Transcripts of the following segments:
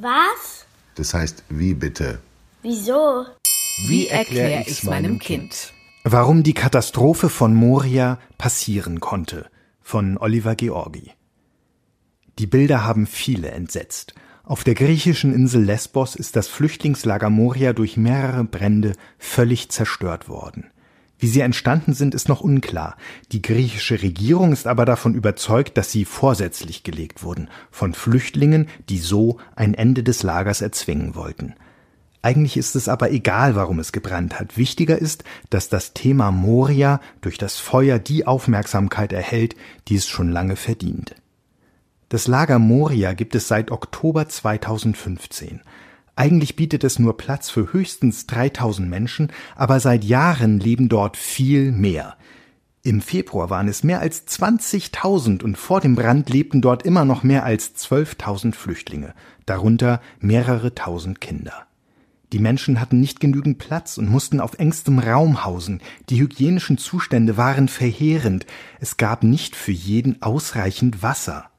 Was? Das heißt, wie bitte? Wieso? Wie erkläre ich meinem Kind? Warum die Katastrophe von Moria passieren konnte von Oliver Georgi. Die Bilder haben viele entsetzt. Auf der griechischen Insel Lesbos ist das Flüchtlingslager Moria durch mehrere Brände völlig zerstört worden. Wie sie entstanden sind, ist noch unklar. Die griechische Regierung ist aber davon überzeugt, dass sie vorsätzlich gelegt wurden, von Flüchtlingen, die so ein Ende des Lagers erzwingen wollten. Eigentlich ist es aber egal, warum es gebrannt hat. Wichtiger ist, dass das Thema Moria durch das Feuer die Aufmerksamkeit erhält, die es schon lange verdient. Das Lager Moria gibt es seit Oktober 2015. Eigentlich bietet es nur Platz für höchstens 3000 Menschen, aber seit Jahren leben dort viel mehr. Im Februar waren es mehr als 20.000 und vor dem Brand lebten dort immer noch mehr als 12.000 Flüchtlinge, darunter mehrere tausend Kinder. Die Menschen hatten nicht genügend Platz und mussten auf engstem Raum hausen. Die hygienischen Zustände waren verheerend. Es gab nicht für jeden ausreichend Wasser.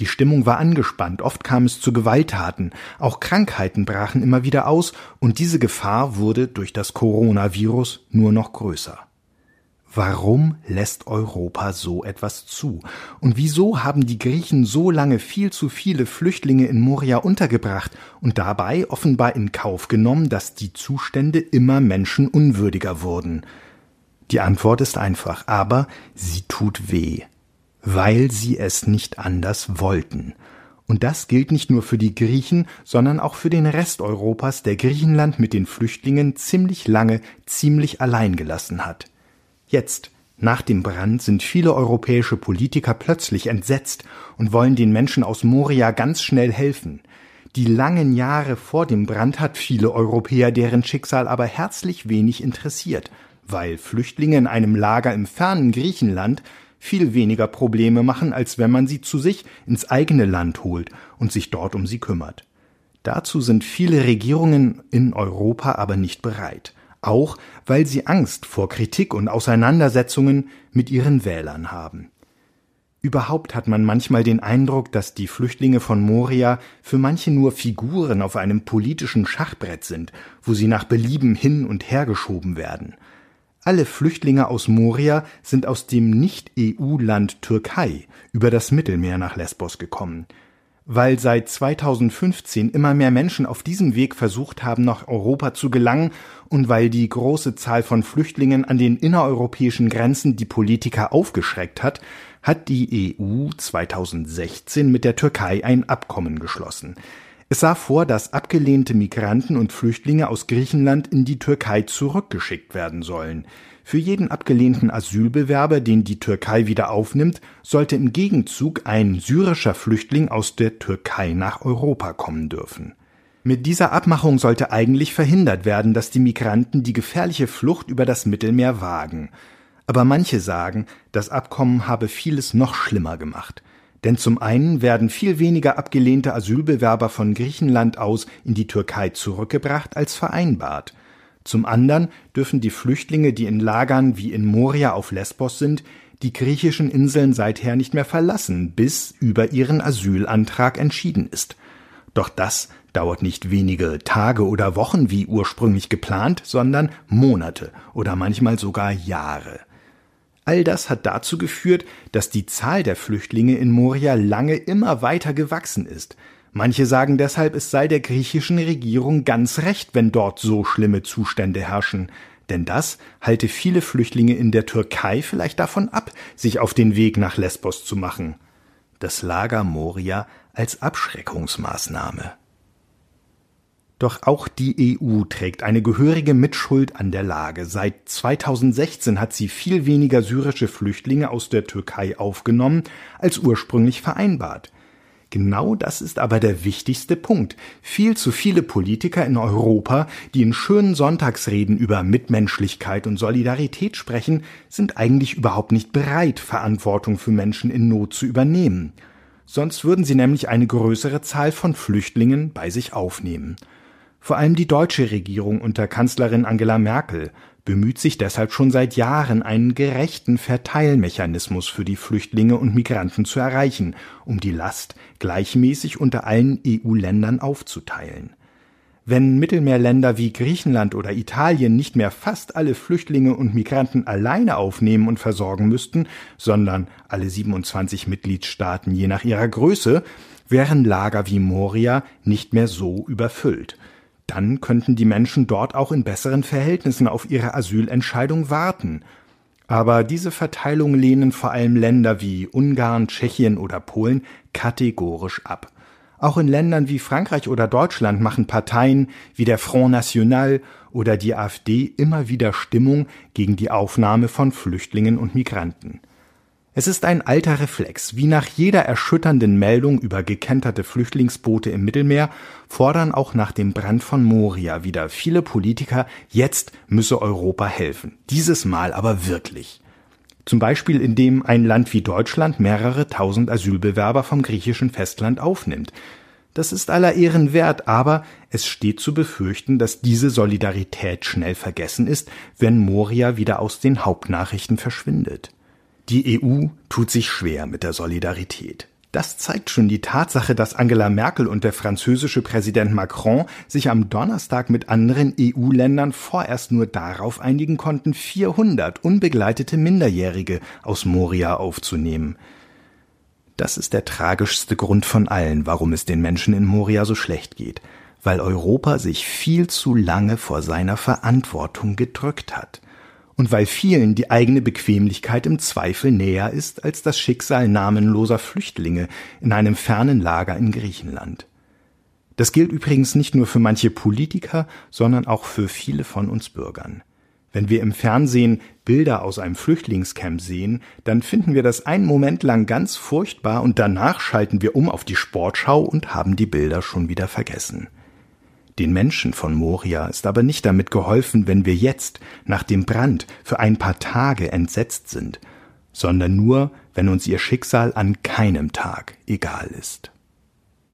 Die Stimmung war angespannt, oft kam es zu Gewalttaten, auch Krankheiten brachen immer wieder aus, und diese Gefahr wurde durch das Coronavirus nur noch größer. Warum lässt Europa so etwas zu? Und wieso haben die Griechen so lange viel zu viele Flüchtlinge in Moria untergebracht und dabei offenbar in Kauf genommen, dass die Zustände immer menschenunwürdiger wurden? Die Antwort ist einfach, aber sie tut weh, weil sie es nicht anders wollten. Und das gilt nicht nur für die Griechen, sondern auch für den Rest Europas, der Griechenland mit den Flüchtlingen ziemlich lange ziemlich allein gelassen hat. Jetzt, nach dem Brand, sind viele europäische Politiker plötzlich entsetzt und wollen den Menschen aus Moria ganz schnell helfen. Die langen Jahre vor dem Brand hat viele Europäer deren Schicksal aber herzlich wenig interessiert, weil Flüchtlinge in einem Lager im fernen Griechenland viel weniger Probleme machen, als wenn man sie zu sich ins eigene Land holt und sich dort um sie kümmert. Dazu sind viele Regierungen in Europa aber nicht bereit auch weil sie Angst vor Kritik und Auseinandersetzungen mit ihren Wählern haben. Überhaupt hat man manchmal den Eindruck, dass die Flüchtlinge von Moria für manche nur Figuren auf einem politischen Schachbrett sind, wo sie nach Belieben hin und her geschoben werden. Alle Flüchtlinge aus Moria sind aus dem Nicht-EU-Land Türkei über das Mittelmeer nach Lesbos gekommen weil seit 2015 immer mehr Menschen auf diesem Weg versucht haben, nach Europa zu gelangen und weil die große Zahl von Flüchtlingen an den innereuropäischen Grenzen die Politiker aufgeschreckt hat, hat die EU 2016 mit der Türkei ein Abkommen geschlossen. Es sah vor, dass abgelehnte Migranten und Flüchtlinge aus Griechenland in die Türkei zurückgeschickt werden sollen. Für jeden abgelehnten Asylbewerber, den die Türkei wieder aufnimmt, sollte im Gegenzug ein syrischer Flüchtling aus der Türkei nach Europa kommen dürfen. Mit dieser Abmachung sollte eigentlich verhindert werden, dass die Migranten die gefährliche Flucht über das Mittelmeer wagen. Aber manche sagen, das Abkommen habe vieles noch schlimmer gemacht. Denn zum einen werden viel weniger abgelehnte Asylbewerber von Griechenland aus in die Türkei zurückgebracht als vereinbart. Zum anderen dürfen die Flüchtlinge, die in Lagern wie in Moria auf Lesbos sind, die griechischen Inseln seither nicht mehr verlassen, bis über ihren Asylantrag entschieden ist. Doch das dauert nicht wenige Tage oder Wochen wie ursprünglich geplant, sondern Monate oder manchmal sogar Jahre. All das hat dazu geführt, dass die Zahl der Flüchtlinge in Moria lange immer weiter gewachsen ist, Manche sagen deshalb, es sei der griechischen Regierung ganz recht, wenn dort so schlimme Zustände herrschen, denn das halte viele Flüchtlinge in der Türkei vielleicht davon ab, sich auf den Weg nach Lesbos zu machen. Das Lager Moria als Abschreckungsmaßnahme. Doch auch die EU trägt eine gehörige Mitschuld an der Lage. Seit 2016 hat sie viel weniger syrische Flüchtlinge aus der Türkei aufgenommen als ursprünglich vereinbart. Genau das ist aber der wichtigste Punkt. Viel zu viele Politiker in Europa, die in schönen Sonntagsreden über Mitmenschlichkeit und Solidarität sprechen, sind eigentlich überhaupt nicht bereit, Verantwortung für Menschen in Not zu übernehmen. Sonst würden sie nämlich eine größere Zahl von Flüchtlingen bei sich aufnehmen. Vor allem die deutsche Regierung unter Kanzlerin Angela Merkel bemüht sich deshalb schon seit Jahren, einen gerechten Verteilmechanismus für die Flüchtlinge und Migranten zu erreichen, um die Last gleichmäßig unter allen EU-Ländern aufzuteilen. Wenn Mittelmeerländer wie Griechenland oder Italien nicht mehr fast alle Flüchtlinge und Migranten alleine aufnehmen und versorgen müssten, sondern alle 27 Mitgliedstaaten je nach ihrer Größe, wären Lager wie Moria nicht mehr so überfüllt. Dann könnten die Menschen dort auch in besseren Verhältnissen auf ihre Asylentscheidung warten. Aber diese Verteilung lehnen vor allem Länder wie Ungarn, Tschechien oder Polen kategorisch ab. Auch in Ländern wie Frankreich oder Deutschland machen Parteien wie der Front National oder die AfD immer wieder Stimmung gegen die Aufnahme von Flüchtlingen und Migranten. Es ist ein alter Reflex. Wie nach jeder erschütternden Meldung über gekenterte Flüchtlingsboote im Mittelmeer fordern auch nach dem Brand von Moria wieder viele Politiker, jetzt müsse Europa helfen. Dieses Mal aber wirklich. Zum Beispiel indem ein Land wie Deutschland mehrere tausend Asylbewerber vom griechischen Festland aufnimmt. Das ist aller Ehren wert, aber es steht zu befürchten, dass diese Solidarität schnell vergessen ist, wenn Moria wieder aus den Hauptnachrichten verschwindet. Die EU tut sich schwer mit der Solidarität. Das zeigt schon die Tatsache, dass Angela Merkel und der französische Präsident Macron sich am Donnerstag mit anderen EU-Ländern vorerst nur darauf einigen konnten, 400 unbegleitete Minderjährige aus Moria aufzunehmen. Das ist der tragischste Grund von allen, warum es den Menschen in Moria so schlecht geht, weil Europa sich viel zu lange vor seiner Verantwortung gedrückt hat und weil vielen die eigene Bequemlichkeit im Zweifel näher ist als das Schicksal namenloser Flüchtlinge in einem fernen Lager in Griechenland. Das gilt übrigens nicht nur für manche Politiker, sondern auch für viele von uns Bürgern. Wenn wir im Fernsehen Bilder aus einem Flüchtlingscamp sehen, dann finden wir das einen Moment lang ganz furchtbar und danach schalten wir um auf die Sportschau und haben die Bilder schon wieder vergessen. Den Menschen von Moria ist aber nicht damit geholfen, wenn wir jetzt, nach dem Brand, für ein paar Tage entsetzt sind, sondern nur, wenn uns ihr Schicksal an keinem Tag egal ist.